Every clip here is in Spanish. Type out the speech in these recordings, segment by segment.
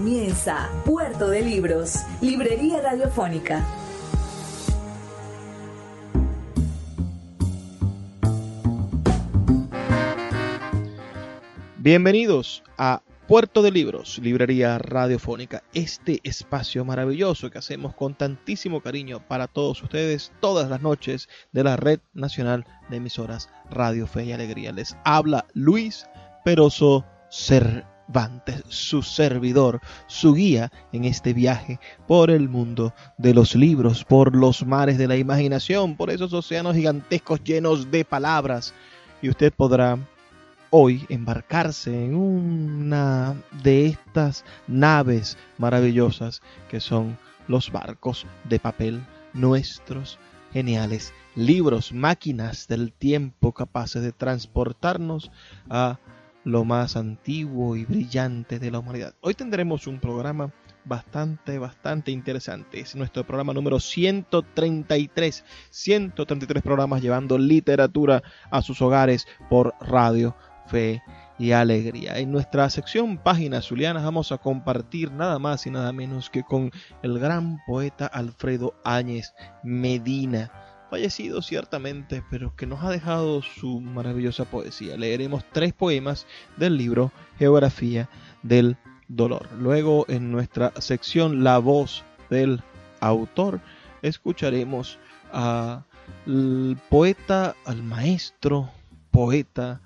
Comienza Puerto de Libros, Librería Radiofónica. Bienvenidos a Puerto de Libros, Librería Radiofónica, este espacio maravilloso que hacemos con tantísimo cariño para todos ustedes todas las noches de la Red Nacional de Emisoras Radio Fe y Alegría. Les habla Luis Peroso Su servidor, su guía en este viaje por el mundo de los libros, por los mares de la imaginación, por esos océanos gigantescos llenos de palabras. Y usted podrá hoy embarcarse en una de estas naves maravillosas que son los barcos de papel nuestros geniales libros, máquinas del tiempo capaces de transportarnos a lo más antiguo y brillante de la humanidad. Hoy tendremos un programa bastante, bastante interesante. Es nuestro programa número 133. 133 programas llevando literatura a sus hogares por radio fe y alegría. En nuestra sección Páginas Zulianas vamos a compartir nada más y nada menos que con el gran poeta Alfredo Áñez Medina, fallecido ciertamente, pero que nos ha dejado su maravillosa poesía. Leeremos tres poemas del libro Geografía del Dolor. Luego en nuestra sección La voz del autor escucharemos al poeta, al maestro poeta,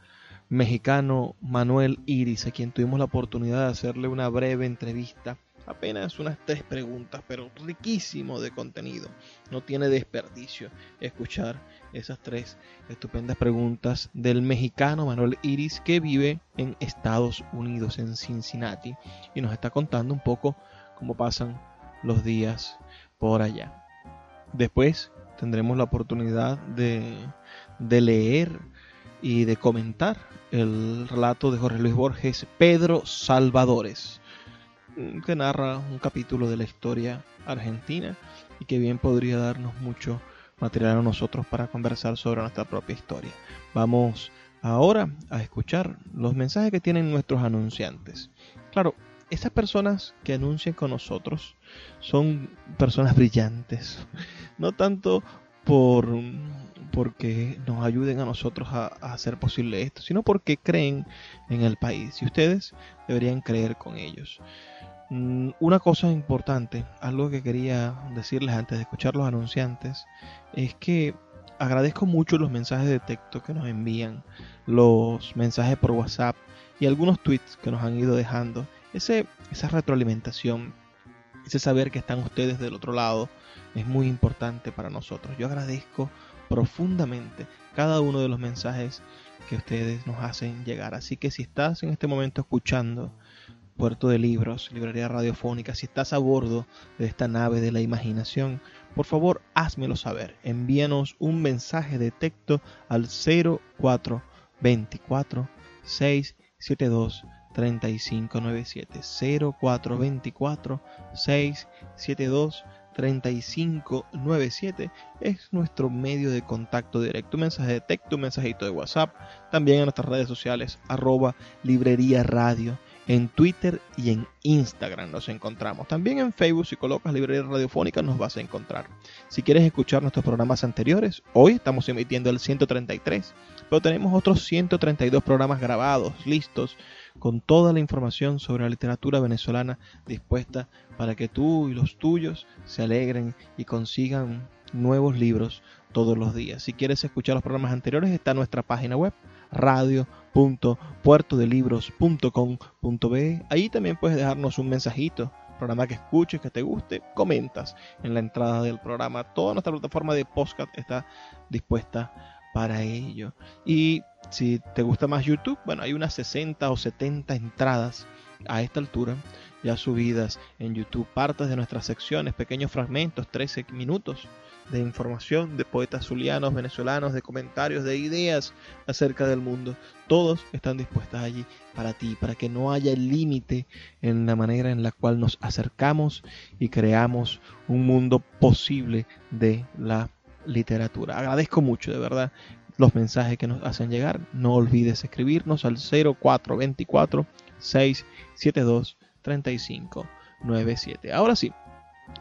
mexicano Manuel Iris, a quien tuvimos la oportunidad de hacerle una breve entrevista. Apenas unas tres preguntas, pero riquísimo de contenido. No tiene desperdicio escuchar esas tres estupendas preguntas del mexicano Manuel Iris que vive en Estados Unidos, en Cincinnati, y nos está contando un poco cómo pasan los días por allá. Después tendremos la oportunidad de, de leer y de comentar el relato de Jorge Luis Borges, Pedro Salvadores, que narra un capítulo de la historia argentina y que bien podría darnos mucho material a nosotros para conversar sobre nuestra propia historia. Vamos ahora a escuchar los mensajes que tienen nuestros anunciantes. Claro, esas personas que anuncian con nosotros son personas brillantes, no tanto por porque nos ayuden a nosotros a, hacer posible esto, sino porque creen en el país y ustedes deberían creer con ellos. Mm, una cosa importante, algo que quería decirles antes de escuchar los anunciantes, es que agradezco mucho los mensajes de texto que nos envían, los mensajes por WhatsApp y algunos tweets que nos han ido dejando. Esa retroalimentación, ese saber que están ustedes del otro lado, es muy importante para nosotros. Yo agradezco profundamente cada uno de los mensajes que ustedes nos hacen llegar. Así que si estás en este momento escuchando Puerto de Libros, Librería Radiofónica, si estás a bordo de esta nave de la imaginación, por favor házmelo saber. Envíanos un mensaje de texto al 0424 672 3597 0424 672 3597 es nuestro medio de contacto directo. Un mensaje de texto, un mensajito de WhatsApp. También en nuestras redes sociales, arroba librería radio. En Twitter y en Instagram nos encontramos. También en Facebook, si colocas librería radiofónica, nos vas a encontrar. Si quieres escuchar nuestros programas anteriores, hoy estamos emitiendo el 133, pero tenemos otros 132 programas grabados, listos con toda la información sobre la literatura venezolana dispuesta para que tú y los tuyos se alegren y consigan nuevos libros todos los días. Si quieres escuchar los programas anteriores, está nuestra página web radio.puertodelibros.com.be. Ahí también puedes dejarnos un mensajito, programa que escuches, que te guste, comentas en la entrada del programa. Toda nuestra plataforma de podcast está dispuesta para ello. Y si te gusta más YouTube, bueno, hay unas 60 o 70 entradas a esta altura ya subidas en YouTube partes de nuestras secciones, pequeños fragmentos, 13 minutos de información de poetas zulianos, venezolanos, de comentarios, de ideas acerca del mundo. Todos están dispuestos allí para ti, para que no haya límite en la manera en la cual nos acercamos y creamos un mundo posible de la literatura. Agradezco mucho, de verdad, los mensajes que nos hacen llegar. No olvides escribirnos al 0424 672 3597. Ahora sí,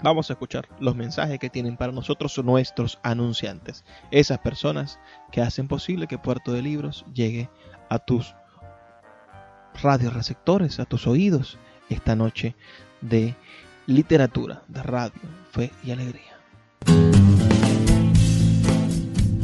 vamos a escuchar los mensajes que tienen para nosotros nuestros anunciantes, esas personas que hacen posible que Puerto de Libros llegue a tus radioreceptores, a tus oídos esta noche de literatura, de radio, fe y alegría.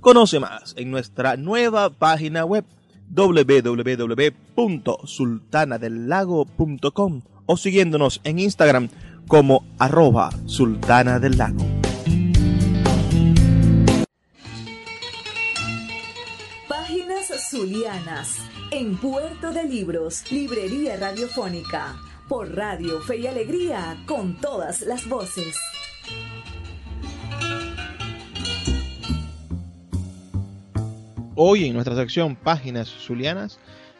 Conoce más en nuestra nueva página web www.sultanadelago.com o siguiéndonos en Instagram como arroba sultana del lago. Páginas Zulianas en Puerto de Libros, Librería Radiofónica por Radio Fe y Alegría, con todas las voces. Hoy en nuestra sección Páginas Zulianas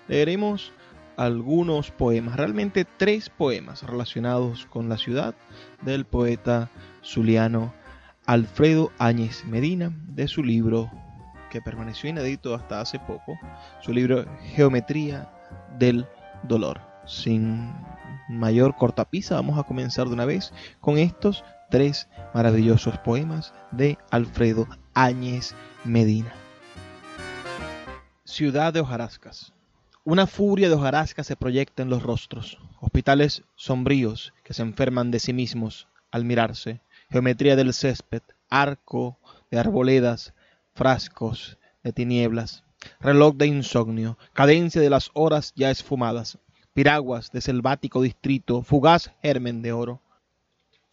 leeremos algunos poemas, realmente tres poemas relacionados con la ciudad del poeta zuliano Alfredo Áñez Medina de su libro que permaneció inédito hasta hace poco, su libro Geometría del Dolor. Sin mayor cortapisa, vamos a comenzar de una vez con estos tres maravillosos poemas de Alfredo Áñez Medina. Ciudad de hojarascas. Una furia de hojarascas se proyecta en los rostros, hospitales sombríos que se enferman de sí mismos al mirarse, geometría del césped, arco de arboledas, frascos de tinieblas, reloj de insomnio, cadencia de las horas ya esfumadas, piraguas de selvático distrito, fugaz germen de oro.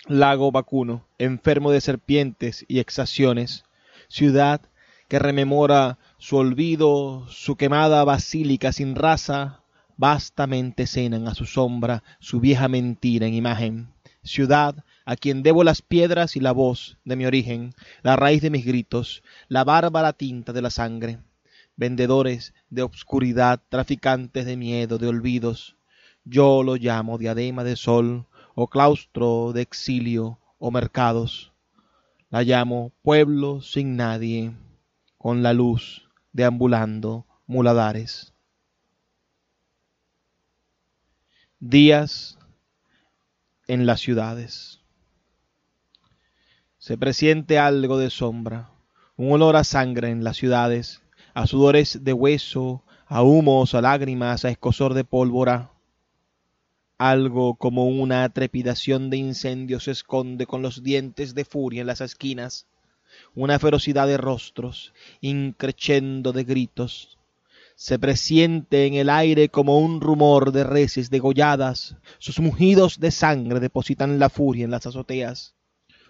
Lago vacuno, enfermo de serpientes y exaciones, ciudad que rememora su olvido, su quemada basílica sin raza, vastamente cenan a su sombra su vieja mentira en imagen. Ciudad a quien debo las piedras y la voz de mi origen, la raíz de mis gritos, la bárbara tinta de la sangre vendedores de obscuridad, traficantes de miedo, de olvidos. Yo lo llamo diadema de sol, o claustro de exilio, o mercados. La llamo pueblo sin nadie, con la luz deambulando muladares. Días en las ciudades. Se presiente algo de sombra, un olor a sangre en las ciudades a sudores de hueso, a humos, a lágrimas, a escosor de pólvora. Algo como una trepidación de incendio se esconde con los dientes de furia en las esquinas, una ferocidad de rostros, increchendo de gritos. Se presiente en el aire como un rumor de reses degolladas, sus mugidos de sangre depositan la furia en las azoteas.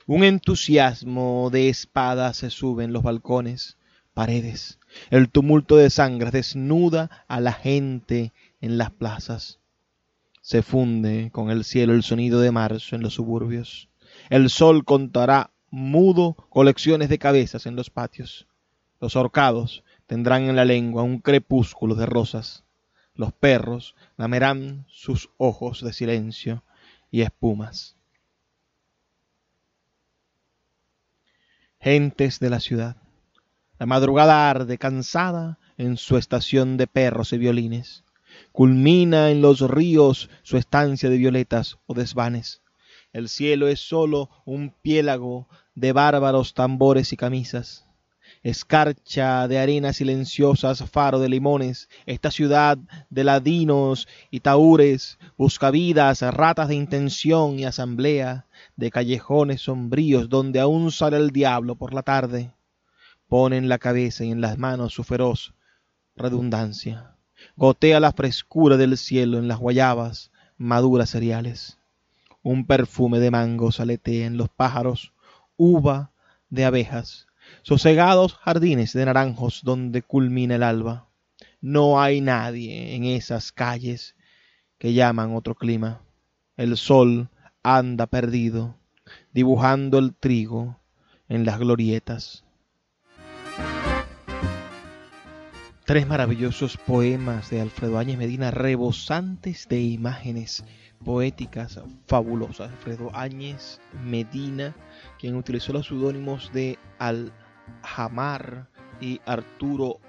Un entusiasmo de espadas se sube en los balcones, paredes, el tumulto de sangre desnuda a la gente en las plazas. Se funde con el cielo el sonido de marzo en los suburbios. El sol contará mudo colecciones de cabezas en los patios. Los horcados tendrán en la lengua un crepúsculo de rosas. Los perros lamerán sus ojos de silencio y espumas. Gentes de la ciudad la madrugada arde cansada en su estación de perros y violines. Culmina en los ríos su estancia de violetas o desvanes. El cielo es sólo un piélago de bárbaros tambores y camisas. escarcha de arenas silenciosas, faro de limones, esta ciudad de ladinos y taúres, buscavidas, ratas de intención y asamblea, de callejones sombríos donde aún sale el diablo por la tarde, pone en la cabeza y en las manos su feroz redundancia, gotea la frescura del cielo en las guayabas, maduras cereales, un perfume de mango aletea en los pájaros, uva de abejas, sosegados jardines de naranjos donde culmina el alba. No hay nadie en esas calles que llaman otro clima. El sol anda perdido, dibujando el trigo en las glorietas. Tres maravillosos poemas de Alfredo Áñez Medina, rebosantes de imágenes poéticas fabulosas. Alfredo Áñez Medina, quien utilizó los seudónimos de Al-Jamar y Arturo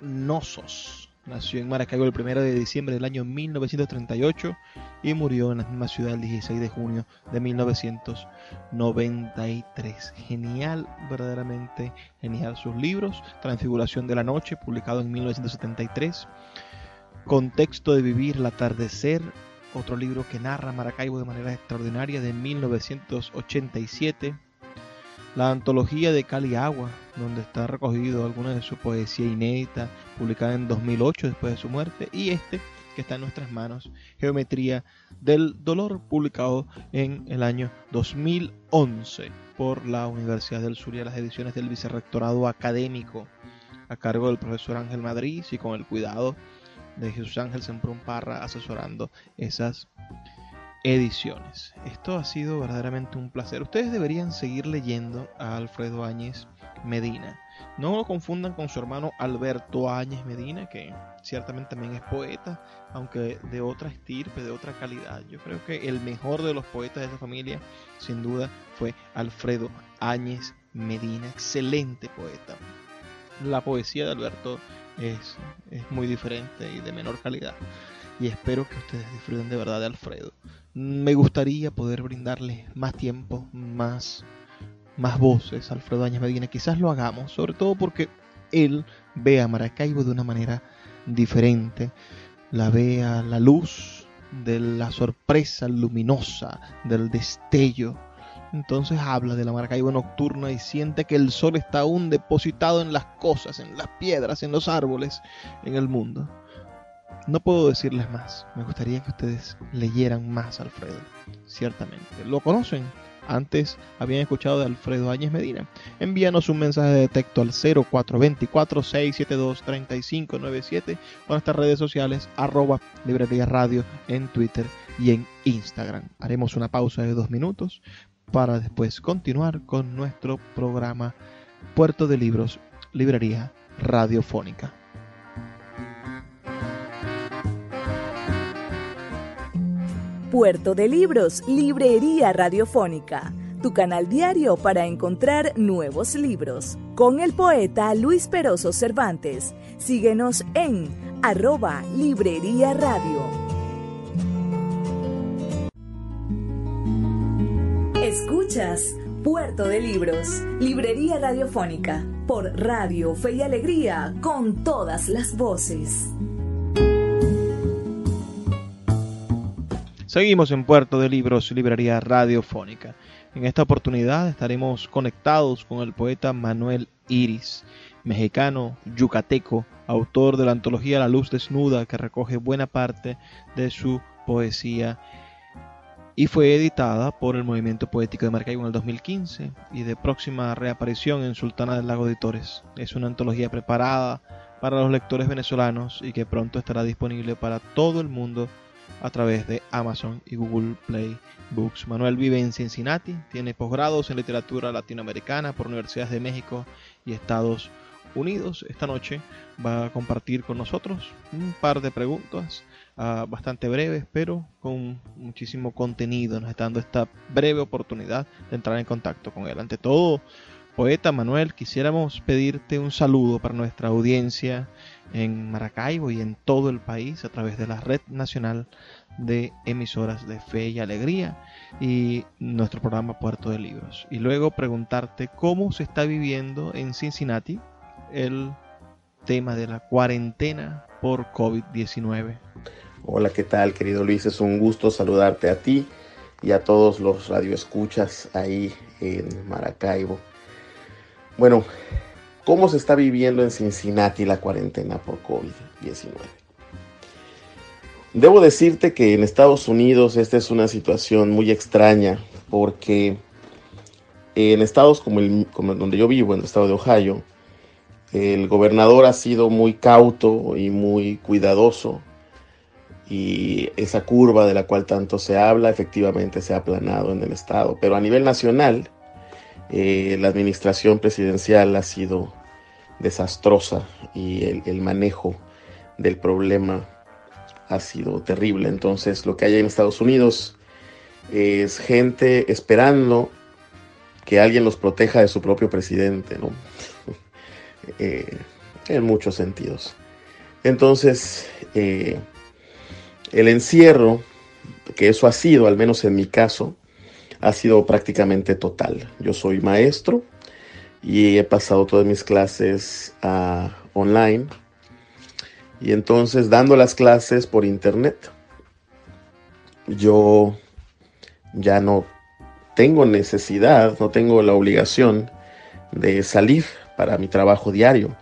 Nosos. Nació en Maracaibo el 1 de diciembre del año 1938 y murió en la misma ciudad el 16 de junio de 1993. Genial, verdaderamente genial sus libros. Transfiguración de la Noche, publicado en 1973. Contexto de Vivir el Atardecer, otro libro que narra Maracaibo de manera extraordinaria de 1987. La antología de Cali Agua, donde está recogido alguna de su poesía inédita, publicada en 2008 después de su muerte, y este que está en nuestras manos, Geometría del Dolor, publicado en el año 2011 por la Universidad del Sur y las ediciones del Vicerrectorado Académico a cargo del profesor Ángel Madrid y con el cuidado de Jesús Ángel Semprún Parra asesorando esas ediciones. Esto ha sido verdaderamente un placer. Ustedes deberían seguir leyendo a Alfredo Áñez Medina. No lo confundan con su hermano Alberto Áñez Medina, que ciertamente también es poeta, aunque de otra estirpe, de otra calidad. Yo creo que el mejor de los poetas de esa familia, sin duda, fue Alfredo Áñez Medina, excelente poeta. La poesía de Alberto es, es muy diferente y de menor calidad. Y espero que ustedes disfruten de verdad de Alfredo. Me gustaría poder brindarle más tiempo, más, más voces a Alfredo Áñez Medina. Quizás lo hagamos, sobre todo porque él ve a Maracaibo de una manera diferente. La ve a la luz de la sorpresa luminosa, del destello entonces habla de la Maracaibo nocturna y siente que el sol está aún depositado en las cosas, en las piedras, en los árboles, en el mundo. No puedo decirles más. Me gustaría que ustedes leyeran más Alfredo. Ciertamente. ¿Lo conocen? Antes habían escuchado de Alfredo Áñez Medina. Envíanos un mensaje de texto al 0424-672-3597 o nuestras redes sociales arroba librería radio en Twitter y en Instagram. Haremos una pausa de dos minutos para después continuar con nuestro programa Puerto de Libros, Librería Radiofónica. Puerto de Libros, Librería Radiofónica, tu canal diario para encontrar nuevos libros. Con el poeta Luis Peroso Cervantes. Síguenos en arroba Librería Radio. Escuchas Puerto de Libros, Librería Radiofónica, por Radio Fe y Alegría, con todas las voces. Seguimos en Puerto de Libros, Librería Radiofónica. En esta oportunidad estaremos conectados con el poeta Manuel Iris, mexicano, yucateco, autor de la antología La Luz Desnuda, que recoge buena parte de su poesía y fue editada por el Movimiento Poético de Maracaibo en el 2015 y de próxima reaparición en Sultana del Lago Editores. Es una antología preparada para los lectores venezolanos y que pronto estará disponible para todo el mundo a través de Amazon y Google Play Books. Manuel vive en Cincinnati, tiene posgrados en literatura latinoamericana por universidades de México y Estados Unidos. Esta noche va a compartir con nosotros un par de preguntas Ah, bastante breves, pero con muchísimo contenido. Nos está dando esta breve oportunidad de entrar en contacto con él. Ante todo, Poeta Manuel, quisiéramos pedirte un saludo para nuestra audiencia en Maracaibo y en todo el país a través de la Red Nacional de Emisoras de Fe y Alegría y nuestro programa Puerto de Libros. Y luego preguntarte cómo se está viviendo en Cincinnati el tema de la cuarentena por COVID-19. Hola, ¿qué tal, querido Luis? Es un gusto saludarte a ti y a todos los radioescuchas ahí en Maracaibo. Bueno, ¿cómo se está viviendo en Cincinnati la cuarentena por COVID-19? Debo decirte que en Estados Unidos esta es una situación muy extraña porque en estados como, el, donde yo vivo, en el estado de Ohio, el gobernador ha sido muy cauto y muy cuidadoso y esa curva de la cual tanto se habla efectivamente se ha aplanado en el estado. Pero a nivel nacional, eh, la administración presidencial ha sido desastrosa y el, manejo del problema ha sido terrible. Entonces lo que hay en Estados Unidos es gente esperando que alguien los proteja de su propio presidente, ¿no? Eh, en muchos sentidos. Entonces, eh, el encierro, que eso ha sido, al menos en mi caso, ha sido prácticamente total. Yo soy maestro y he pasado todas mis clases a online. Y entonces dando las clases por internet, yo ya no tengo necesidad, no tengo la obligación de salir para mi trabajo diario.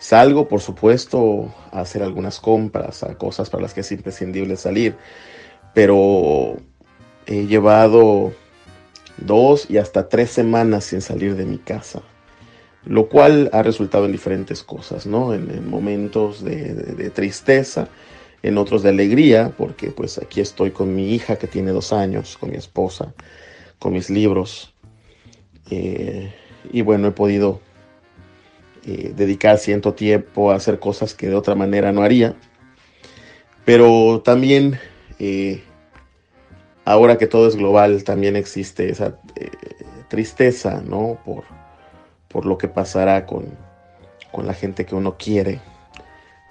Salgo, por supuesto, a hacer algunas compras, a cosas para las que es imprescindible salir, pero he llevado dos y hasta tres semanas sin salir de mi casa, lo cual ha resultado en diferentes cosas, ¿no? En, momentos de, tristeza, en otros de alegría, porque pues aquí estoy con mi hija que tiene dos años, con mi esposa, con mis libros, eh, y bueno, he podido eh, dedicar cierto tiempo a hacer cosas que de otra manera no haría. Pero también, eh, ahora que todo es global, también existe esa eh, tristeza, ¿no? Por, por lo que pasará con, con la gente que uno quiere.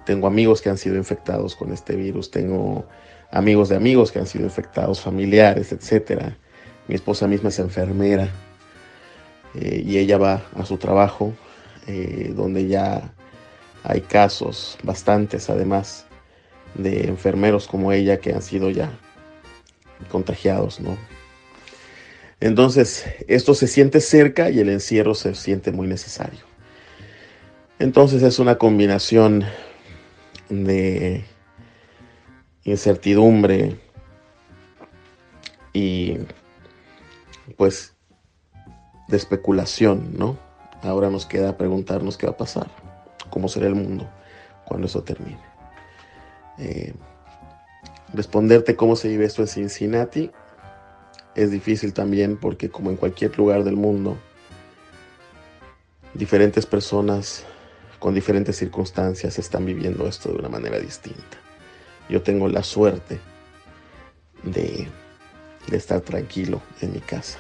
Tengo amigos que han sido infectados con este virus, tengo amigos de amigos que han sido infectados, familiares, etc. Mi esposa misma es enfermera y ella va a su trabajo eh, donde ya hay casos, bastantes además, de enfermeros como ella que han sido ya contagiados, ¿no? Entonces, esto se siente cerca y el encierro se siente muy necesario. Entonces es una combinación de incertidumbre y pues de especulación, ¿no? Ahora nos queda preguntarnos qué va a pasar, cómo será el mundo cuando eso termine. Eh, responderte cómo se vive esto en Cincinnati es difícil también porque como en cualquier lugar del mundo, diferentes personas con diferentes circunstancias están viviendo esto de una manera distinta. Yo tengo la suerte de, de estar tranquilo en mi casa.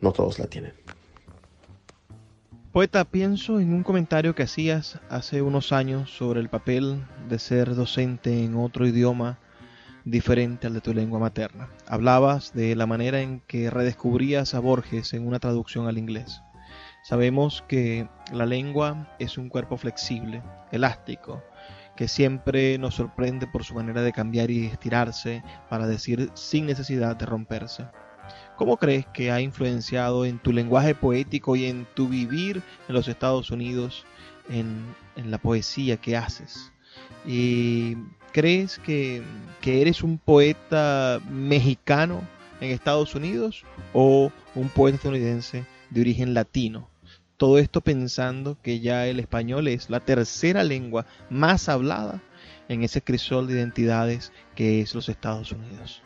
No todos la tienen. Poeta, pienso en un comentario que hacías hace unos años sobre el papel de ser docente en otro idioma diferente al de tu lengua materna. Hablabas de la manera en que redescubrías a Borges en una traducción al inglés. Sabemos que la lengua es un cuerpo flexible, elástico, que siempre nos sorprende por su manera de cambiar y estirarse para decir sin necesidad de romperse. ¿Cómo crees que ha influenciado en tu lenguaje poético y en tu vivir en los Estados Unidos, en, la poesía que haces? ¿Y crees que, eres un poeta mexicano en Estados Unidos o un poeta estadounidense de origen latino? Todo esto pensando que ya el español es la tercera lengua más hablada en ese crisol de identidades que es los Estados Unidos.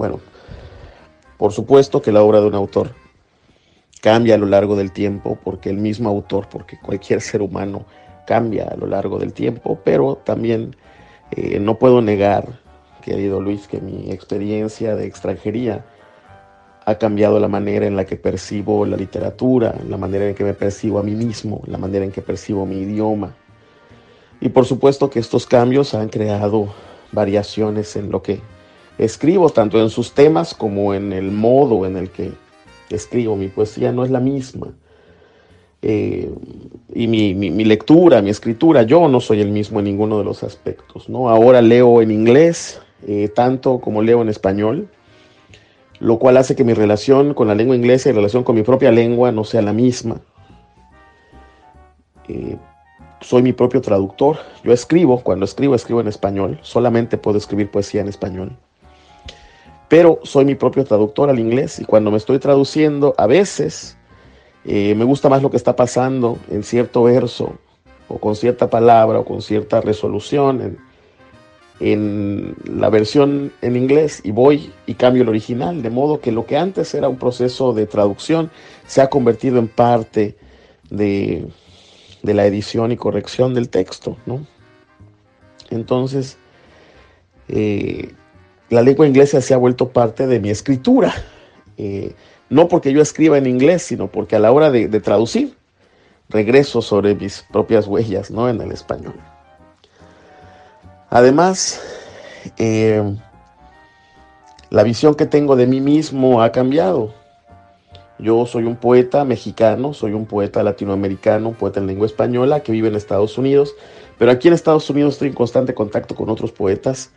Bueno, por supuesto que la obra de un autor cambia a lo largo del tiempo, porque el mismo autor, porque cualquier ser humano cambia a lo largo del tiempo, pero también eh, no puedo negar, querido Luis, que mi experiencia de extranjería ha cambiado la manera en la que percibo la literatura, la manera en que me percibo a mí mismo, la manera en que percibo mi idioma. Y por supuesto que estos cambios han creado variaciones en lo que escribo, tanto en sus temas como en el modo en el que escribo. Mi poesía no es la misma. Eh, y mi, lectura, mi escritura, yo no soy el mismo en ninguno de los aspectos. ¿no? Ahora leo en inglés, eh, tanto como leo en español, lo cual hace que mi relación con la lengua inglesa y relación con mi propia lengua no sea la misma. Eh, soy mi propio traductor. Yo escribo, cuando escribo, escribo en español. Solamente puedo escribir poesía en español. Pero soy mi propio traductor al inglés y cuando me estoy traduciendo, a veces eh, me gusta más lo que está pasando en cierto verso o con cierta palabra o con cierta resolución en, la versión en inglés y voy y cambio el original, de modo que lo que antes era un proceso de traducción se ha convertido en parte de, de la edición y corrección del texto, ¿no? Entonces, eh, la lengua inglesa se ha vuelto parte de mi escritura. Eh, no porque yo escriba en inglés, sino porque a la hora de, traducir, regreso sobre mis propias huellas, ¿no? En el español. Además, eh, la visión que tengo de mí mismo ha cambiado. Yo soy un poeta mexicano, soy un poeta latinoamericano, un poeta en lengua española que vive en Estados Unidos, pero aquí en Estados Unidos estoy en constante contacto con otros poetas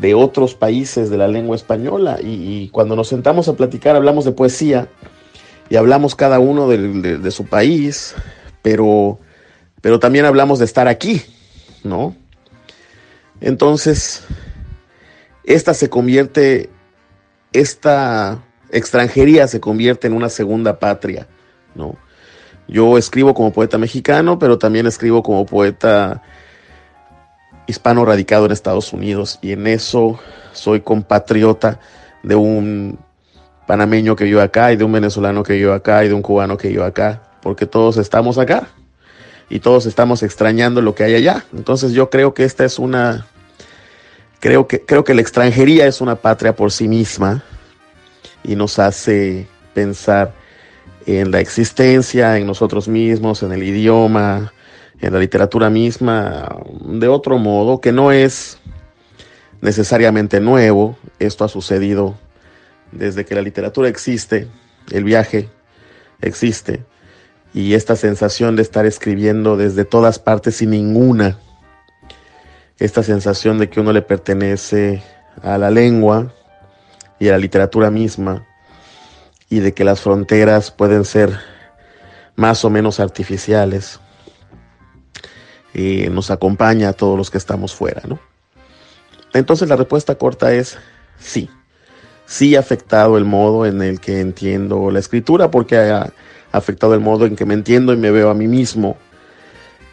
de otros países de la lengua española y, cuando nos sentamos a platicar hablamos de poesía y hablamos cada uno de, su país, pero, pero también hablamos de estar aquí, ¿no? Entonces, esta se convierte, esta extranjería se convierte en una segunda patria, ¿no? Yo escribo como poeta mexicano, pero también escribo como poeta hispano radicado en Estados Unidos y en eso soy compatriota de un panameño que vive acá y de un venezolano que vive acá y de un cubano que vive acá, porque todos estamos acá y todos estamos extrañando lo que hay allá. Entonces yo creo que esta es una creo que creo que la extranjería es una patria por sí misma y nos hace pensar en la existencia, en nosotros mismos, en el idioma, en la literatura misma, de otro modo, que no es necesariamente nuevo. Esto ha sucedido desde que la literatura existe, el viaje existe, y esta sensación de estar escribiendo desde todas partes y ninguna, esta sensación de que uno le pertenece a la lengua, y a la literatura misma y de que las fronteras pueden ser más o menos artificiales. Nos acompaña a todos los que estamos fuera, ¿no? Entonces la respuesta corta es sí. Sí ha afectado el modo en el que entiendo la escritura porque ha afectado el modo en que me entiendo y me veo a mí mismo.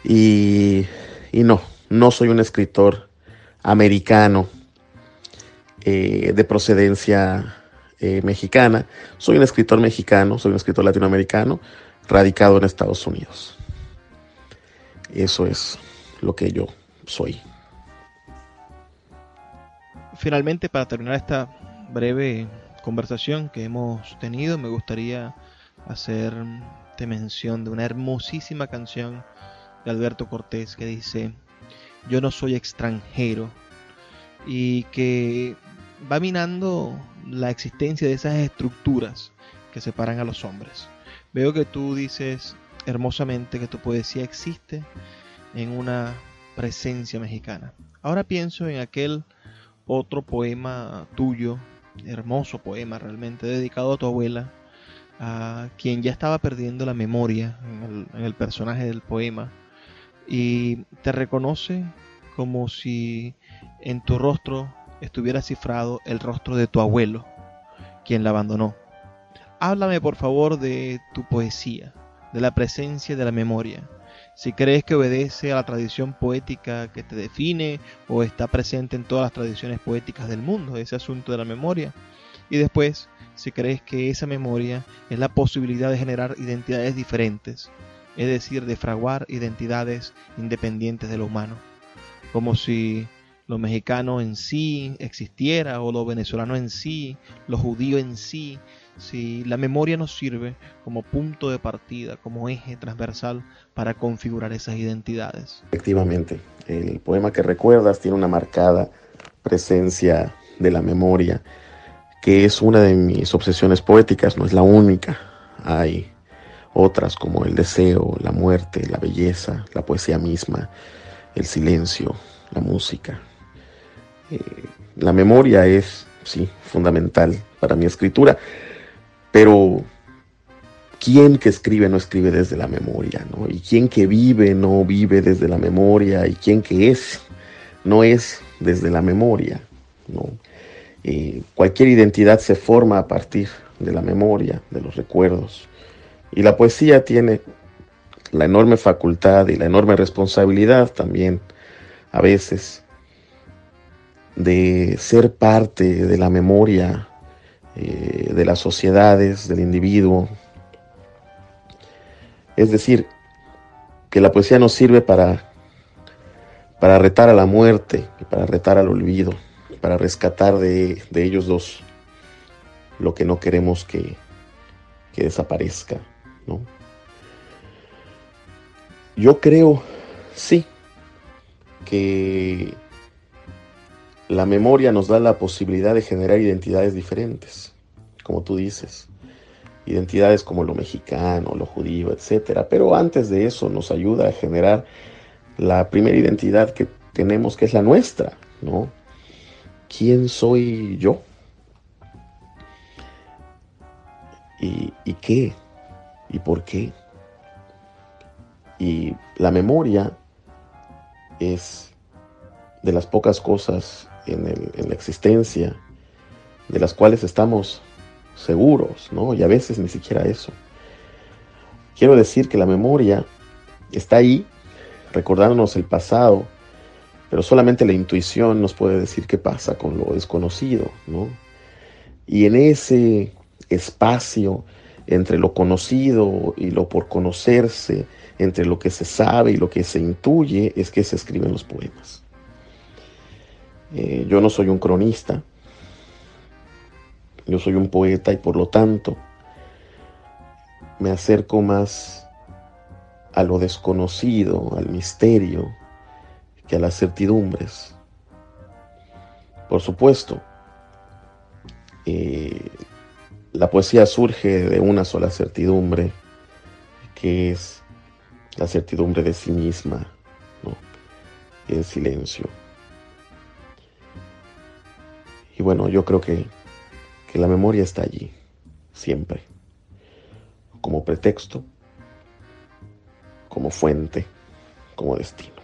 Y, y no, no soy un escritor americano eh, de procedencia eh, mexicana. Soy un escritor mexicano, soy un escritor latinoamericano, radicado en Estados Unidos. Eso es lo que yo soy. Finalmente, para terminar esta breve conversación que hemos tenido, me gustaría hacerte mención de una hermosísima canción de Alberto Cortés que dice, yo no soy extranjero y que va minando la existencia de esas estructuras que separan a los hombres. Veo que tú dices hermosamente que tu poesía existe en una presencia mexicana. Ahora pienso en aquel otro poema tuyo, hermoso poema realmente, dedicado a tu abuela, a quien ya estaba perdiendo la memoria en el, el personaje del poema, y te reconoce como si en tu rostro estuviera cifrado el rostro de tu abuelo, quien la abandonó. Háblame por favor de tu poesía, de la presencia de la memoria. Si crees que obedece a la tradición poética que te define o está presente en todas las tradiciones poéticas del mundo, ese asunto de la memoria. Y después, si crees que esa memoria es la posibilidad de generar identidades diferentes, es decir, de fraguar identidades independientes de lo humano, como si lo mexicano en sí existiera o lo venezolano en sí, lo judío en sí, si la memoria nos sirve como punto de partida, como eje transversal para configurar esas identidades. Efectivamente, el poema que recuerdas tiene una marcada presencia de la memoria, que es una de mis obsesiones poéticas, no es la única. Hay otras como el deseo, la muerte, la belleza, la poesía misma, el silencio, la música. Eh, la memoria es, sí, fundamental para mi escritura. Pero ¿quién que escribe no escribe desde la memoria? ¿no? Y quién que vive no vive desde la memoria. Y quién que es no es desde la memoria. ¿no? Eh, cualquier identidad se forma a partir de la memoria, de los recuerdos. Y la poesía tiene la enorme facultad y la enorme responsabilidad también a veces de ser parte de la memoria eh, de las sociedades, del individuo. Es decir, que la poesía nos sirve para, para retar a la muerte y para retar al olvido, para rescatar de, ellos dos lo que no queremos que, que desaparezca. ¿no? Yo creo, sí, que la memoria nos da la posibilidad de generar identidades diferentes, como tú dices, identidades como lo mexicano, lo judío, etc. Pero antes de eso nos ayuda a generar la primera identidad que tenemos, que es la nuestra, ¿no? ¿Quién soy yo? ¿Y, y qué? ¿Y por qué? Y la memoria es de las pocas cosas en, la existencia, de las cuales estamos seguros, ¿no? Y a veces ni siquiera eso. Quiero decir que la memoria está ahí, recordándonos el pasado, pero solamente la intuición nos puede decir qué pasa con lo desconocido, ¿no? Y en ese espacio entre lo conocido y lo por conocerse, entre lo que se sabe y lo que se intuye, es que se escriben los poemas. Eh, yo no soy un cronista, yo soy un poeta y por lo tanto me acerco más a lo desconocido, al misterio, que a las certidumbres. Por supuesto, eh, la poesía surge de una sola certidumbre, que es la certidumbre de sí misma, ¿no? en silencio. Y bueno, yo creo que, que la memoria está allí, siempre, como pretexto, como fuente, como destino.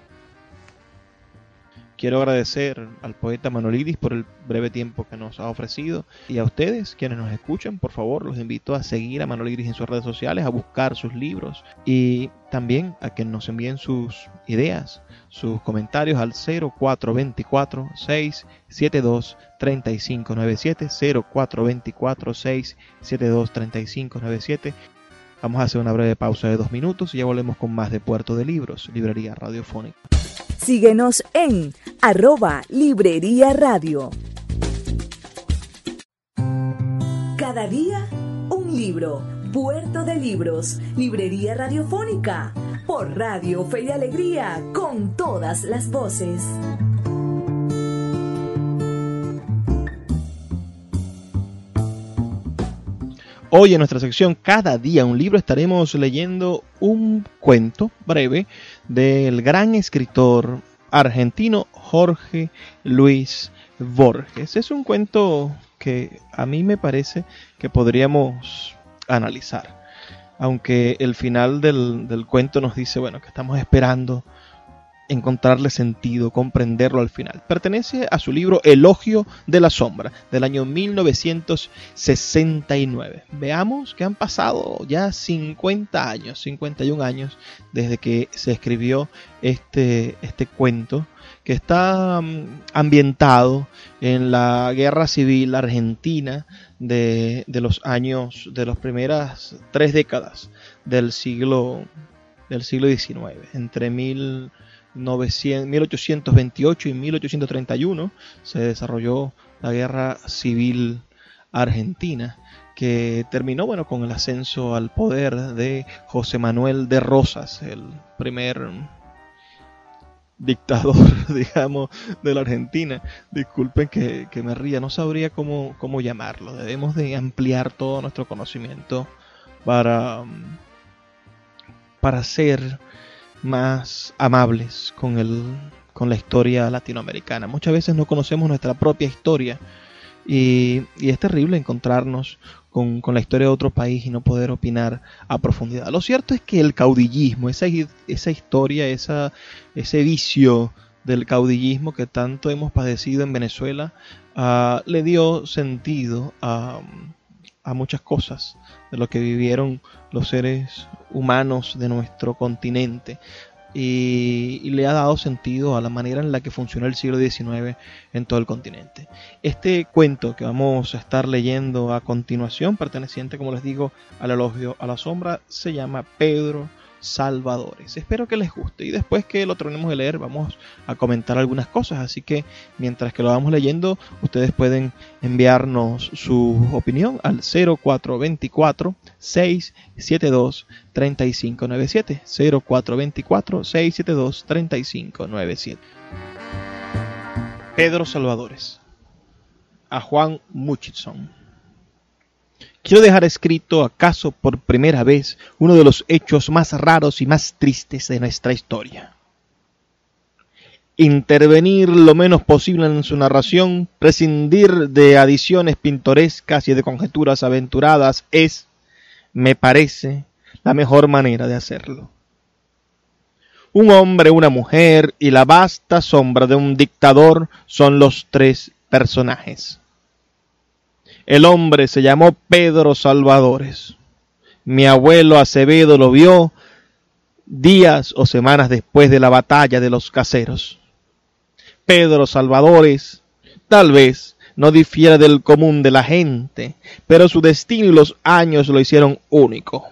Quiero agradecer al poeta Manolidis por el breve tiempo que nos ha ofrecido y a ustedes quienes nos escuchan, por favor, los invito a seguir a Manolidis en sus redes sociales, a buscar sus libros y también a que nos envíen sus ideas, sus comentarios al 0424 672 3597 0424 672 3597 Vamos a hacer una breve pausa de dos minutos y ya volvemos con más de Puerto de Libros, Librería Radiofónica. Síguenos en arroba Librería Radio. Cada día un libro. Puerto de Libros, Librería Radiofónica. Por Radio Fe y Alegría, con todas las voces. Hoy en nuestra sección Cada día un libro estaremos leyendo un cuento breve del gran escritor argentino Jorge Luis Borges. Es un cuento que a mí me parece que podríamos analizar. Aunque el final del, del cuento nos dice, bueno, que estamos esperando encontrarle sentido, comprenderlo al final. Pertenece a su libro Elogio de la Sombra, del año 1969. Veamos que han pasado ya 50 años, 51 años, desde que se escribió este, este cuento, que está mm, ambientado en la guerra civil argentina de, de los años, de las primeras tres décadas del siglo, del siglo XIX, entre mil 1828 y 1831 se desarrolló la guerra civil argentina que terminó bueno con el ascenso al poder de José Manuel de Rosas, el primer dictador, digamos, de la Argentina. Disculpen que, me ría, no sabría cómo, cómo, llamarlo. Debemos de ampliar todo nuestro conocimiento para, para ser más amables con, el, con la historia latinoamericana. Muchas veces no conocemos nuestra propia historia y, es terrible encontrarnos con, la historia de otro país y no poder opinar a profundidad. Lo cierto es que el caudillismo, esa, esa historia, ese vicio del caudillismo que tanto hemos padecido en Venezuela, ah, le dio sentido a, a muchas cosas de lo que vivieron los seres humanos de nuestro continente y, le ha dado sentido a la manera en la que funcionó el siglo XIX en todo el continente. Este cuento que vamos a estar leyendo a continuación, perteneciente, como les digo, al elogio a la sombra, se llama Pedro salvadores. Espero que les guste. Y después que lo terminemos de leer vamos a comentar algunas cosas, así que mientras que lo vamos leyendo ustedes pueden enviarnos su opinión al 0424 672 3597 0424 672 3597 Pedro Salvadores. A Juan Muchitson Quiero dejar escrito, acaso por primera vez, uno de los hechos más raros y más tristes de nuestra historia. Intervenir lo menos posible en su narración, prescindir de adiciones pintorescas y de conjeturas aventuradas es, me parece, la mejor manera de hacerlo. Un hombre, una mujer y la vasta sombra de un dictador son los tres personajes. El hombre se llamó Pedro Salvadores. Mi abuelo Acevedo lo vio días o semanas después de la batalla de los caseros. Pedro Salvadores tal vez no difiera del común de la gente, pero su destino y los años lo hicieron único.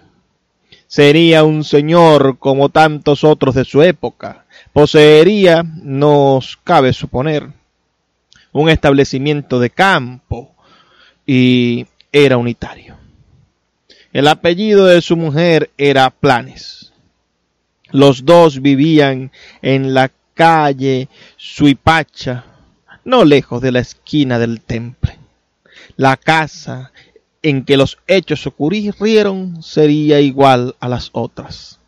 Sería un señor como tantos otros de su época. Poseería, nos cabe suponer, un establecimiento de campo, y era unitario. El apellido de su mujer era Planes. Los dos vivían en la calle Suipacha, no lejos de la esquina del temple. La casa en que los hechos ocurrieron sería igual a las otras.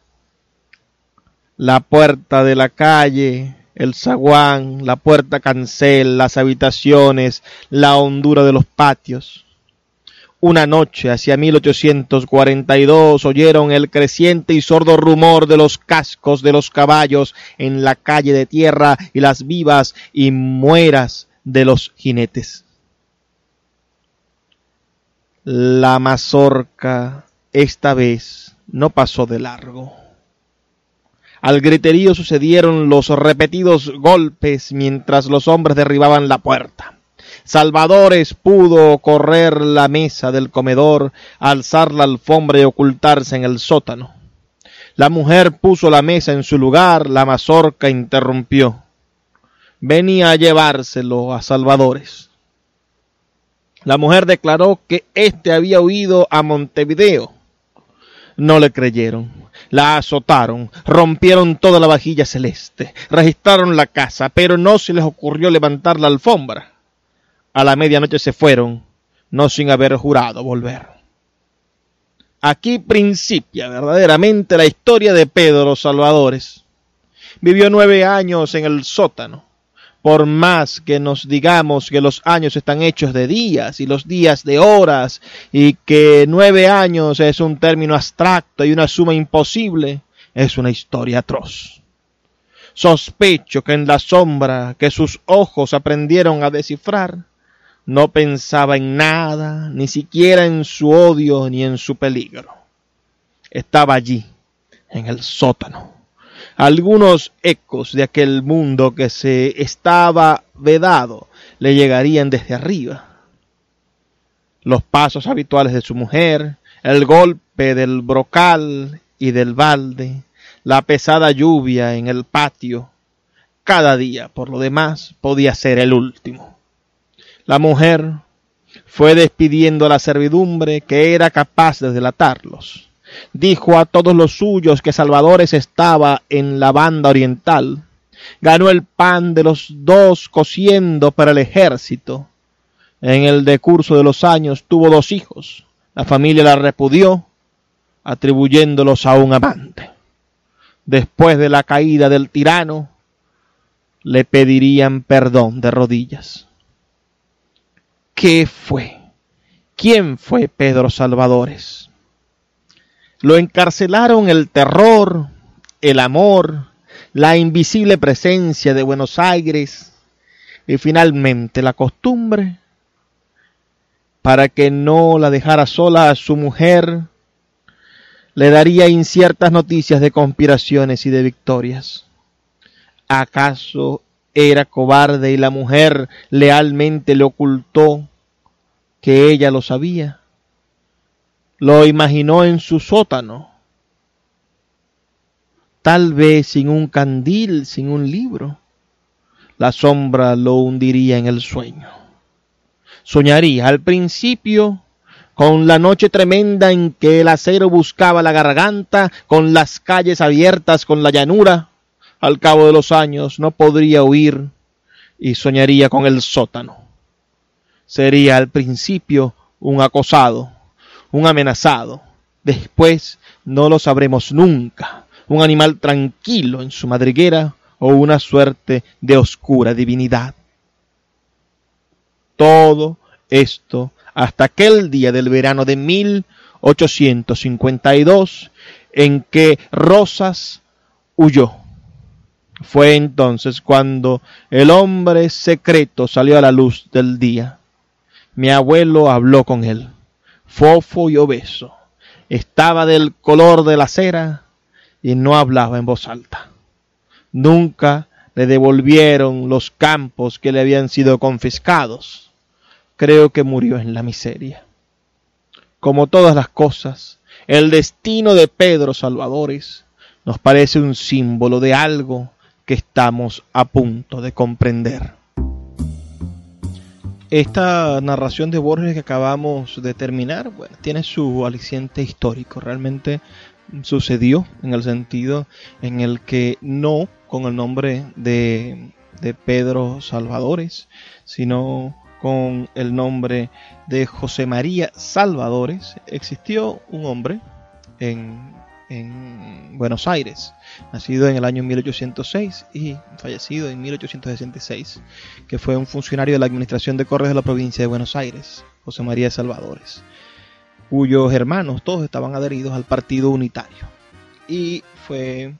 La puerta de la calle el zaguán, la puerta cancel, las habitaciones, la hondura de los patios. Una noche, hacia 1842, oyeron el creciente y sordo rumor de los cascos de los caballos en la calle de tierra y las vivas y mueras de los jinetes. La mazorca esta vez no pasó de largo. Al griterío sucedieron los repetidos golpes mientras los hombres derribaban la puerta. Salvadores pudo correr la mesa del comedor, alzar la alfombra y ocultarse en el sótano. La mujer puso la mesa en su lugar, la mazorca interrumpió. Venía a llevárselo a Salvadores. La mujer declaró que éste había huido a Montevideo. No le creyeron la azotaron, rompieron toda la vajilla celeste, registraron la casa, pero no se les ocurrió levantar la alfombra. A la medianoche se fueron, no sin haber jurado volver. Aquí principia verdaderamente la historia de Pedro Salvadores. Vivió nueve años en el sótano, por más que nos digamos que los años están hechos de días y los días de horas y que nueve años es un término abstracto y una suma imposible, es una historia atroz. Sospecho que en la sombra que sus ojos aprendieron a descifrar, no pensaba en nada, ni siquiera en su odio ni en su peligro. Estaba allí, en el sótano algunos ecos de aquel mundo que se estaba vedado le llegarían desde arriba. Los pasos habituales de su mujer, el golpe del brocal y del balde, la pesada lluvia en el patio, cada día, por lo demás podía ser el último. La mujer fue despidiendo a la servidumbre que era capaz de delatarlos. Dijo a todos los suyos que Salvadores estaba en la banda oriental. Ganó el pan de los dos cociendo para el ejército. En el decurso de los años tuvo dos hijos. La familia la repudió, atribuyéndolos a un amante. Después de la caída del tirano, le pedirían perdón de rodillas. ¿Qué fue? ¿Quién fue Pedro Salvadores? Lo encarcelaron el terror, el amor, la invisible presencia de Buenos Aires y finalmente la costumbre para que no la dejara sola a su mujer, le daría inciertas noticias de conspiraciones y de victorias. ¿Acaso era cobarde y la mujer lealmente le ocultó que ella lo sabía? Lo imaginó en su sótano, tal vez sin un candil, sin un libro. La sombra lo hundiría en el sueño. Soñaría al principio con la noche tremenda en que el acero buscaba la garganta, con las calles abiertas, con la llanura, al cabo de los años no podría huir y soñaría con el sótano. Sería al principio un acosado, un amenazado. Después no lo sabremos nunca. Un animal tranquilo en su madriguera o una suerte de oscura divinidad. Todo esto hasta aquel día del verano de 1852 en que Rosas huyó fue entonces cuando el hombre secreto salió a la luz del día. Mi abuelo habló con él, fofo y obeso. Estaba del color de la cera y no hablaba en voz alta. Nunca le devolvieron los campos que le habían sido confiscados. Creo que murió en la miseria. Como todas las cosas, el destino de Pedro Salvadores nos parece un símbolo de algo que estamos a punto de comprender. Esta narración de Borges que acabamos de terminar, bueno, tiene su aliciente histórico. Realmente sucedió en el sentido en el que no con el nombre de, de Pedro Salvadores, sino con el nombre de José María Salvadores, existió un hombre en en Buenos Aires, nacido en el año 1806 y fallecido en 1866, que fue un funcionario de la Administración de Correos de la provincia de Buenos Aires, José María de Salvadores, cuyos hermanos todos estaban adheridos al Partido Unitario y fue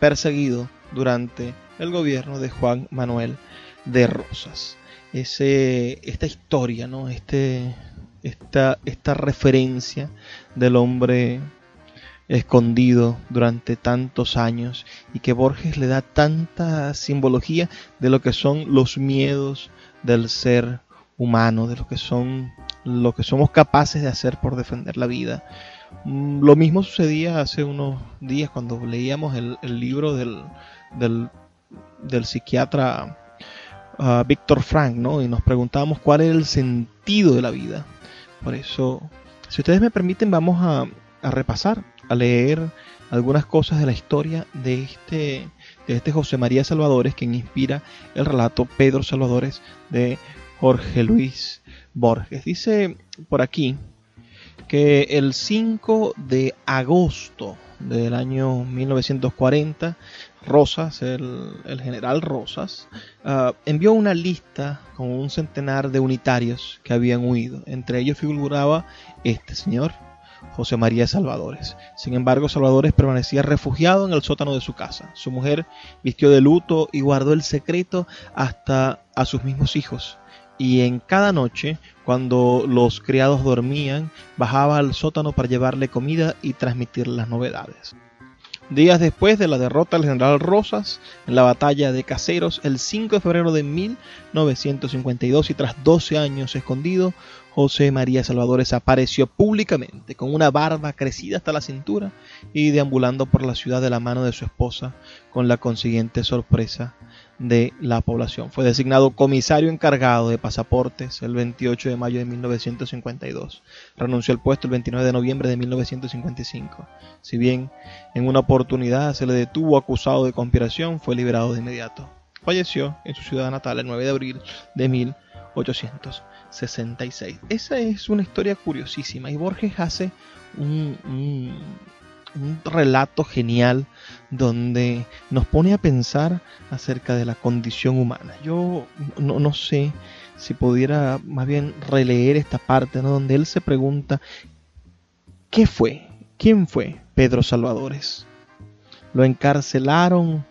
perseguido durante el gobierno de Juan Manuel de Rosas. Ese, esta historia, ¿no? este, esta, esta referencia del hombre escondido durante tantos años y que Borges le da tanta simbología de lo que son los miedos del ser humano, de lo que son lo que somos capaces de hacer por defender la vida. Mm, lo mismo sucedía hace unos días cuando leíamos el, libro del, del, psiquiatra uh, Víctor Frank, ¿no? Y nos preguntábamos cuál es el sentido de la vida. Por eso, si ustedes me permiten, vamos a repasar a leer algunas cosas de la historia de este, de este José María Salvadores, quien inspira el relato Pedro Salvadores de Jorge Luis Borges. Dice por aquí que el 5 de agosto del año 1940, Rosas, el, general Rosas, ah, envió una lista con un centenar de unitarios que habían huido. Entre ellos figuraba este señor, José María Salvadores. Sin embargo, Salvadores permanecía refugiado en el sótano de su casa. Su mujer vistió de luto y guardó el secreto hasta a sus mismos hijos. Y en cada noche, cuando los criados dormían, bajaba al sótano para llevarle comida y transmitir las novedades. Días después de la derrota del general Rosas en la batalla de Caseros, el 5 de febrero de 1952 y tras 12 años escondido, José María Salvadores apareció públicamente con una barba crecida hasta la cintura y deambulando por la ciudad de la mano de su esposa con la consiguiente sorpresa de la población. Fue designado comisario encargado de pasaportes el 28 de mayo de 1952. Renunció al puesto el 29 de noviembre de 1955. Si bien en una oportunidad se le detuvo acusado de conspiración, fue liberado de inmediato. Falleció en su ciudad natal el 9 de abril de 1866. Esa es una historia curiosísima y Borges hace un, un relato genial donde nos pone a pensar acerca de la condición humana. Yo no, sé si pudiera más bien releer esta parte donde él se pregunta, ¿qué fue? ¿Quién fue Pedro Salvadores? Lo encarcelaron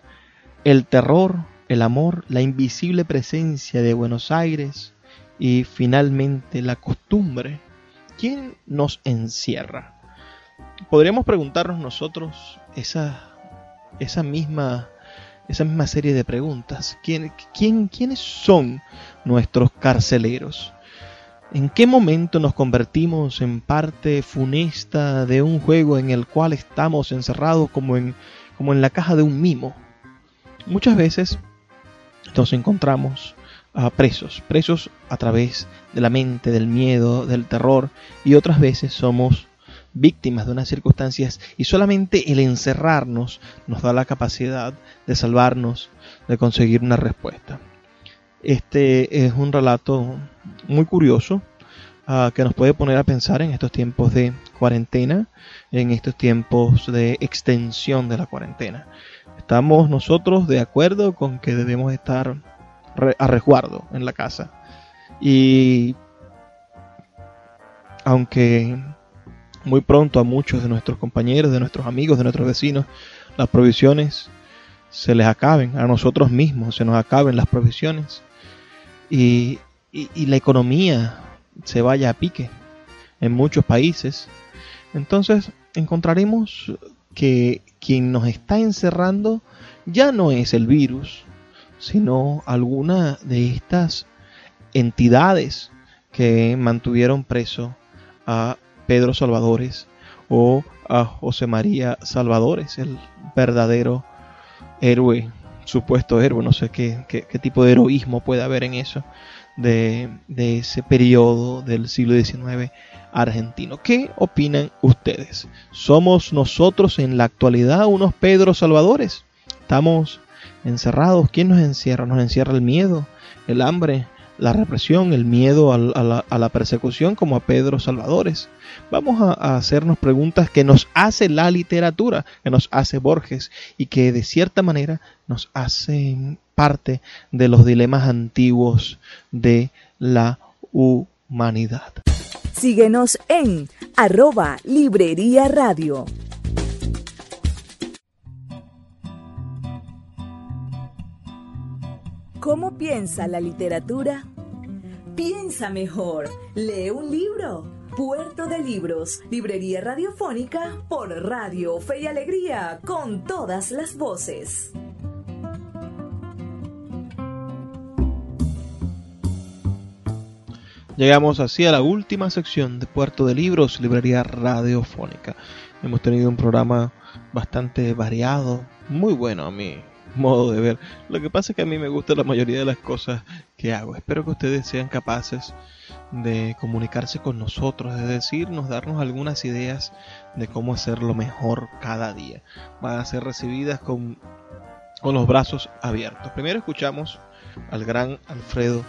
el terror, el amor, la invisible presencia de Buenos Aires y finalmente la costumbre. ¿Quién nos encierra? Podríamos preguntarnos nosotros esa, esa, misma, esa misma serie de preguntas. ¿Quién, quién, ¿Quiénes son nuestros carceleros? ¿En qué momento nos convertimos en parte funesta de un juego en el cual estamos encerrados como en, como en la caja de un mimo? Muchas veces nos encontramos a presos, presos a través de la mente, del miedo, del terror, y otras veces somos víctimas de unas circunstancias y solamente el encerrarnos nos da la capacidad de salvarnos, de conseguir una respuesta. Este es un relato muy curioso uh, que nos puede poner a pensar en estos tiempos de cuarentena, en estos tiempos de extensión de la cuarentena. Estamos nosotros de acuerdo con que debemos estar a resguardo en la casa. Y aunque muy pronto a muchos de nuestros compañeros, de nuestros amigos, de nuestros vecinos, las provisiones se les acaben, a nosotros mismos se nos acaben las provisiones y, la economía se vaya a pique en muchos países, entonces encontraremos que quien nos está encerrando ya no es el virus, sino alguna de estas entidades que mantuvieron preso a Pedro Salvadores o a José María Salvadores, el verdadero héroe, supuesto héroe, no sé qué, tipo de heroísmo puede haber en eso, de, de ese periodo del siglo XIX argentino. ¿Qué opinan ustedes? ¿Somos nosotros en la actualidad unos Pedro Salvadores? ¿Estamos encerrados? ¿Quién nos encierra? ¿Nos encierra el miedo, el hambre, la represión, el miedo a, la, persecución como a Pedro Salvadores. Vamos a, hacernos preguntas que nos hace la literatura, que nos hace Borges y que de cierta manera nos hacen parte de los dilemas antiguos de la humanidad. Síguenos en arroba Librería Radio. ¿Cómo piensa la literatura? Piensa mejor. Lee un libro. Puerto de Libros, Librería Radiofónica por Radio Fe y Alegría, con todas las voces. Llegamos así a la última sección de Puerto de Libros, Librería Radiofónica. Hemos tenido un programa bastante variado, muy bueno a mí modo de ver. Lo que pasa es que a mí me gusta la mayoría de las cosas que hago. Espero que ustedes sean capaces de comunicarse con nosotros, de decirnos, darnos algunas ideas de cómo hacerlo mejor cada día. Van a ser recibidas con, con los brazos abiertos. Primero escuchamos al gran Alfredo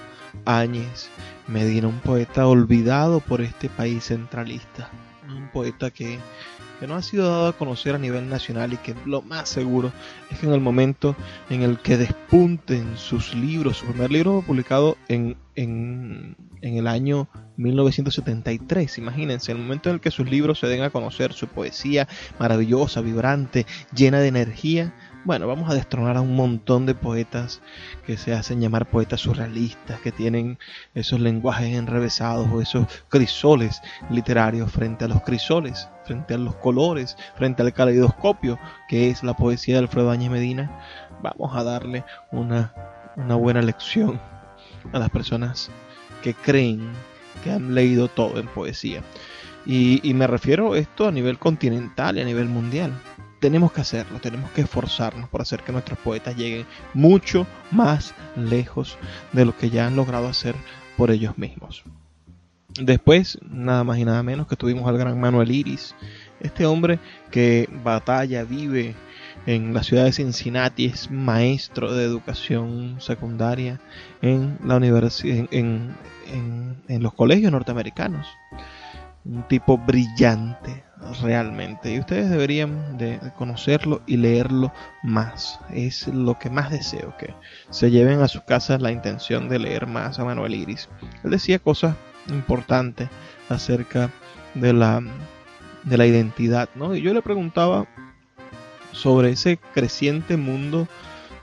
Áñez Medina, un poeta olvidado por este país centralista. Un poeta que que no ha sido dado a conocer a nivel nacional y que lo más seguro es que en el momento en el que despunten sus libros, su primer libro publicado en, en, en el año 1973, imagínense, el momento en el que sus libros se den a conocer, su poesía maravillosa, vibrante, llena de energía, bueno, vamos a destronar a un montón de poetas que se hacen llamar poetas surrealistas, que tienen esos lenguajes enrevesados o esos crisoles literarios frente a los crisoles, frente a los colores, frente al caleidoscopio que es la poesía de Alfredo Áñez Medina. Vamos a darle una, una buena lección a las personas que creen que han leído todo en poesía. Y, y me refiero a esto a nivel continental y a nivel mundial tenemos que hacerlo, tenemos que esforzarnos por hacer que nuestros poetas lleguen mucho más lejos de lo que ya han logrado hacer por ellos mismos. Después, nada más y nada menos que tuvimos al gran Manuel Iris, este hombre que batalla, vive en la ciudad de Cincinnati, es maestro de educación secundaria en la universidad, en, en los colegios norteamericanos. Un tipo brillante, realmente. Y ustedes deberían de conocerlo y leerlo más. Es lo que más deseo, que se lleven a sus casas la intención de leer más a Manuel Iris. Él decía cosas importantes acerca de la, de la identidad, ¿no? Y yo le preguntaba sobre ese creciente mundo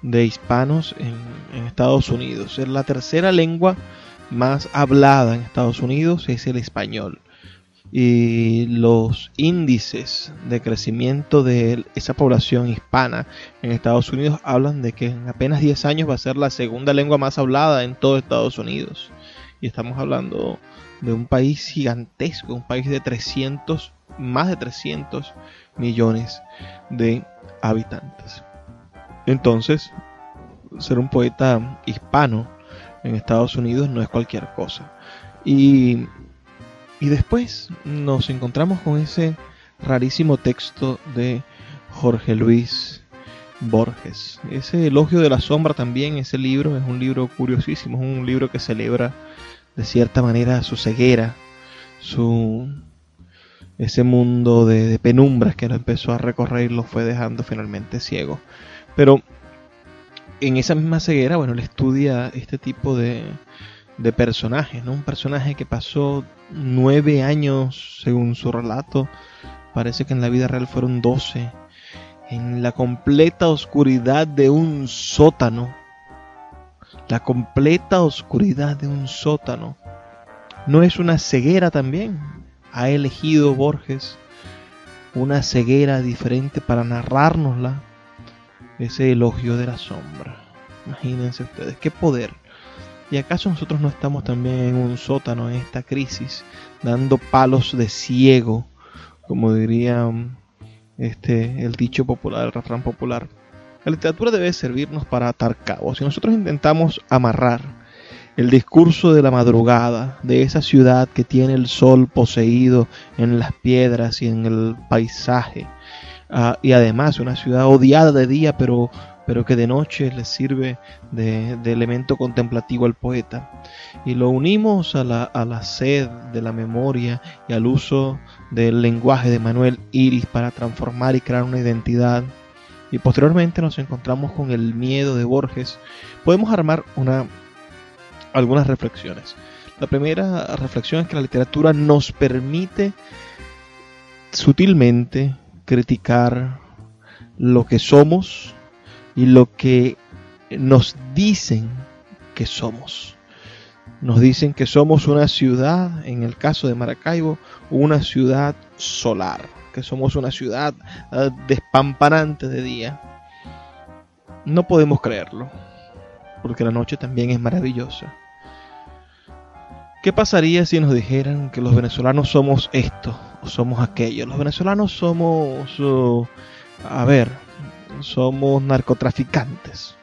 de hispanos en, en Estados Unidos. La tercera lengua más hablada en Estados Unidos es el español y los índices de crecimiento de esa población hispana en Estados Unidos hablan de que en apenas 10 años va a ser la segunda lengua más hablada en todo Estados Unidos. Y estamos hablando de un país gigantesco, un país de 300, más de 300 millones de habitantes. Entonces, ser un poeta hispano en Estados Unidos no es cualquier cosa. Y y después nos encontramos con ese rarísimo texto de Jorge Luis Borges. Ese elogio de la sombra también, ese libro es un libro curiosísimo, es un libro que celebra de cierta manera su ceguera, su ese mundo de, de penumbras que lo empezó a recorrer lo fue dejando finalmente ciego. Pero en esa misma ceguera, bueno, él estudia este tipo de, de personajes, ¿no? Un personaje que pasó nueve años, según su relato, parece que en la vida real fueron doce, en la completa oscuridad de un sótano, la completa oscuridad de un sótano, ¿no es una ceguera también? Ha elegido Borges una ceguera diferente para narrárnosla, ese elogio de la sombra. Imagínense ustedes, qué poder ¿Y acaso nosotros no estamos también en un sótano en esta crisis, dando palos de ciego, como diría este, el dicho popular, el refrán popular? La literatura debe servirnos para atar cabos. Si nosotros intentamos amarrar el discurso de la madrugada, de esa ciudad que tiene el sol poseído en las piedras y en el paisaje, uh, y además una ciudad odiada de día, pero pero que de noche le sirve de, elemento contemplativo al poeta. Y lo unimos a la, a la, sed de la memoria y al uso del lenguaje de Manuel Iris para transformar y crear una identidad. Y posteriormente nos encontramos con el miedo de Borges. Podemos armar una, algunas reflexiones. La primera reflexión es que la literatura nos permite sutilmente criticar lo que somos y lo que nos dicen que somos. Nos dicen que somos una ciudad, en el caso de Maracaibo, una ciudad solar, que somos una ciudad uh, despampanante de día. No podemos creerlo, porque la noche también es maravillosa. ¿Qué pasaría si nos dijeran que los venezolanos somos esto o somos aquello? Los venezolanos somos, uh, a ver, somos narcotraficantes.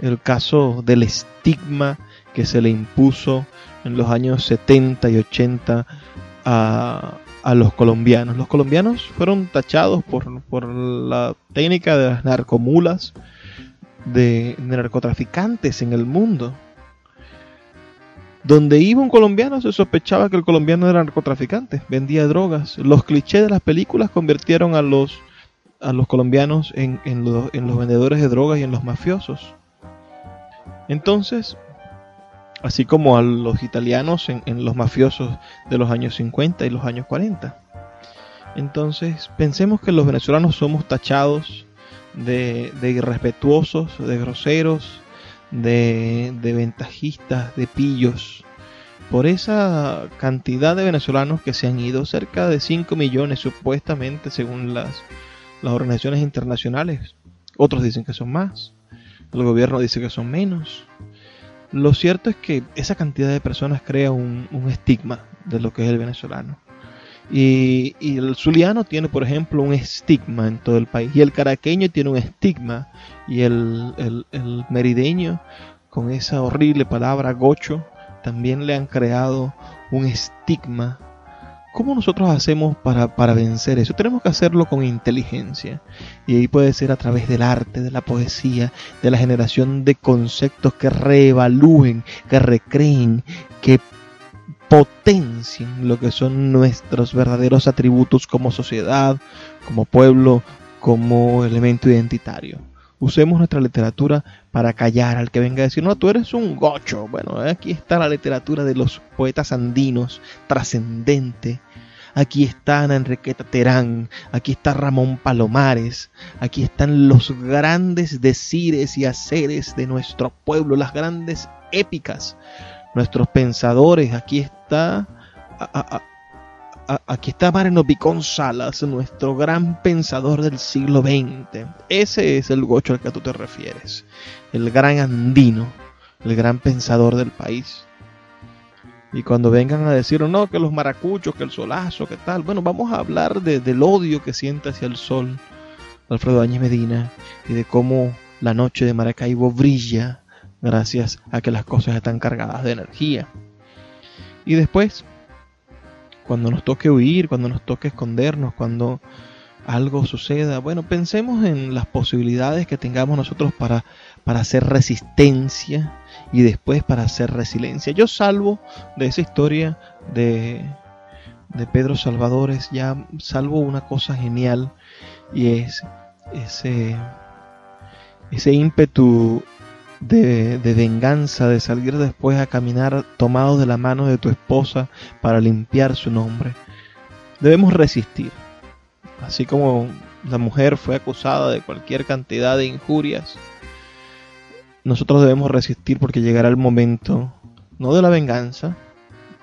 El caso del estigma que se le impuso en los años 70 y 80 a, los colombianos. Los colombianos fueron tachados por, la técnica de las narcomulas de, de narcotraficantes en el mundo. Donde iba un colombiano se sospechaba que el colombiano era narcotraficante, vendía drogas. Los clichés de las películas convirtieron a los a los colombianos en, los vendedores de drogas y en los mafiosos. Entonces, así como a los italianos en, los mafiosos de los años 50 y los años 40. Entonces, pensemos que los venezolanos somos tachados de, irrespetuosos, de groseros, de, de ventajistas, de pillos, por esa cantidad de venezolanos que se han ido, cerca de 5 millones supuestamente según las las organizaciones internacionales. Otros dicen que son más. El gobierno dice que son menos. Lo cierto es que esa cantidad de personas crea un, estigma de lo que es el venezolano. Y, el zuliano tiene, por ejemplo, un estigma en todo el país. Y el caraqueño tiene un estigma. Y el, el merideño, con esa horrible palabra gocho, también le han creado un estigma ¿Cómo nosotros hacemos para, para, vencer eso? Tenemos que hacerlo con inteligencia. Y ahí puede ser a través del arte, de la poesía, de la generación de conceptos que reevalúen, que recreen, que potencien lo que son nuestros verdaderos atributos como sociedad, como pueblo, como elemento identitario. Usemos nuestra literatura para callar al que venga a decir, no, tú eres un gocho. Bueno, aquí está la literatura de los poetas andinos, trascendente. Aquí está Ana Enriqueta Terán, aquí está Ramón Palomares, aquí están los grandes decires y haceres de nuestro pueblo, las grandes épicas, nuestros pensadores, aquí está aquí está Marino Picón Salas, nuestro gran pensador del siglo XX. Ese es el gocho al que tú te refieres. El gran andino, el gran pensador del país. Y cuando vengan a decir, no, que los maracuchos, que el solazo, que tal. Bueno, vamos a hablar del odio que siente hacia el sol Alfredo Áñez Medina y de cómo la noche de Maracaibo brilla gracias a que las cosas están cargadas de energía. Y después cuando nos toque huir, cuando nos toque escondernos, cuando algo suceda. Bueno, pensemos en las posibilidades que tengamos nosotros para, para hacer resistencia y después para hacer resiliencia. Yo salvo de esa historia de, de Pedro Salvadores, ya salvo una cosa genial y es ese, ese ímpetu de, venganza, de salir después a caminar tomado de la mano de tu esposa para limpiar su nombre. Debemos resistir. Así como la mujer fue acusada de cualquier cantidad de injurias, nosotros debemos resistir porque llegará el momento, no de la venganza,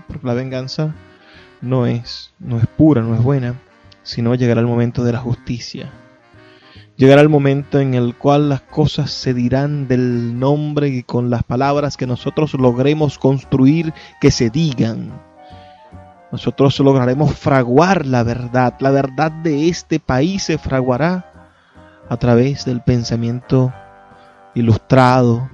porque la venganza no es, no es pura, no es buena, sino llegará el momento de la justicia Llegará el momento en el cual las cosas se dirán del nombre y con las palabras que nosotros logremos construir que se digan. Nosotros lograremos fraguar la verdad. La verdad de este país se fraguará a través del pensamiento ilustrado,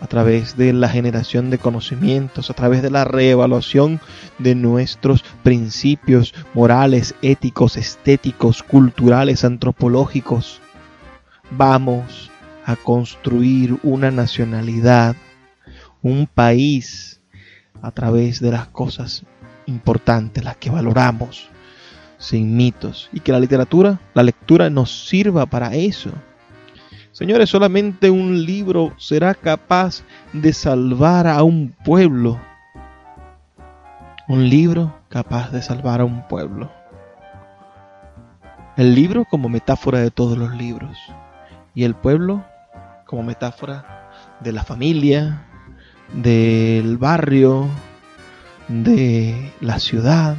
a través de la generación de conocimientos, a través de la reevaluación de nuestros principios morales, éticos, estéticos, culturales, antropológicos vamos a construir una nacionalidad, un país a través de las cosas importantes, las que valoramos, sin mitos, y que la literatura, la lectura nos sirva para eso. Señores, solamente un libro será capaz de salvar a un pueblo. Un libro capaz de salvar a un pueblo. El libro como metáfora de todos los libros y el pueblo como metáfora de la familia, del barrio, de la ciudad.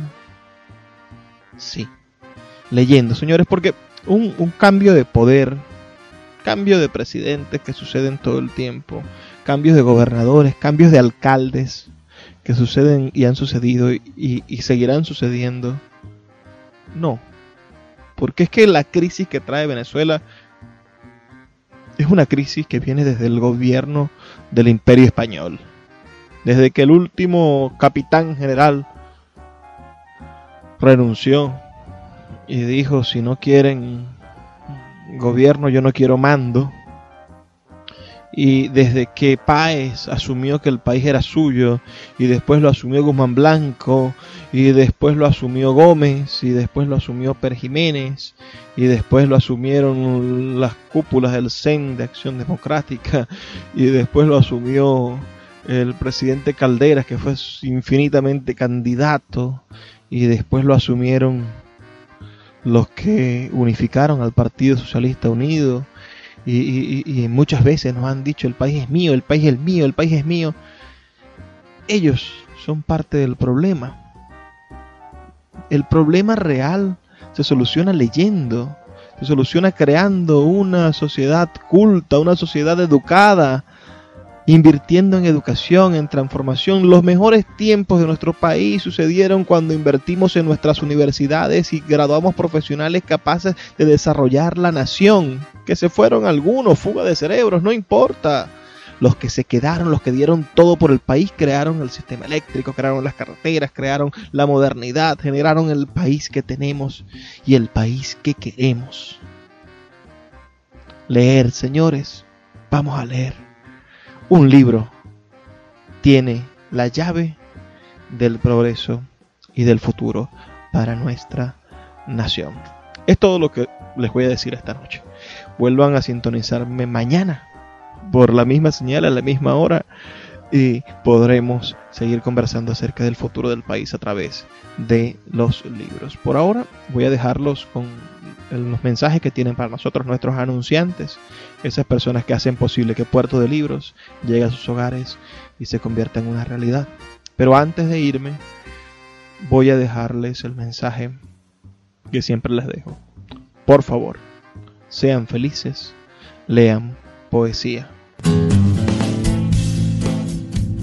Sí, leyendo, señores, porque un, cambio de poder, cambio de presidentes que suceden todo el tiempo, cambios de gobernadores, cambios de alcaldes que suceden y han sucedido y, y seguirán sucediendo. No, porque es que la crisis que trae Venezuela es una crisis que viene desde el gobierno del imperio español. Desde que el último capitán general renunció y dijo, si no quieren gobierno, yo no quiero mando y desde que Páez asumió que el país era suyo y después lo asumió Guzmán Blanco y después lo asumió Gómez y después lo asumió Per Jiménez y después lo asumieron las cúpulas del CEN de Acción Democrática y después lo asumió el presidente Calderas que fue infinitamente candidato y después lo asumieron los que unificaron al Partido Socialista Unido y, muchas veces nos han dicho el país es mío, el país es mío, el país es mío. Ellos son parte del problema. El problema real se soluciona leyendo, se soluciona creando una sociedad culta, una sociedad educada invirtiendo en educación, en transformación. Los mejores tiempos de nuestro país sucedieron cuando invertimos en nuestras universidades y graduamos profesionales capaces de desarrollar la nación. Que se fueron algunos, fuga de cerebros, no importa. Los que se quedaron, los que dieron todo por el país, crearon el sistema eléctrico, crearon las carreteras, crearon la modernidad, generaron el país que tenemos y el país que queremos. Leer, señores, vamos a leer. Un libro tiene la llave del progreso y del futuro para nuestra nación. Es todo lo que les voy a decir esta noche. Vuelvan a sintonizarme mañana por la misma señal a la misma hora y podremos seguir conversando acerca del futuro del país a través de los libros. Por ahora voy a dejarlos con los mensajes que tienen para nosotros nuestros anunciantes, esas personas que hacen posible que Puerto de Libros llegue a sus hogares y se convierta en una realidad. Pero antes de irme, voy a dejarles el mensaje que siempre les dejo. Por favor, sean felices, lean poesía.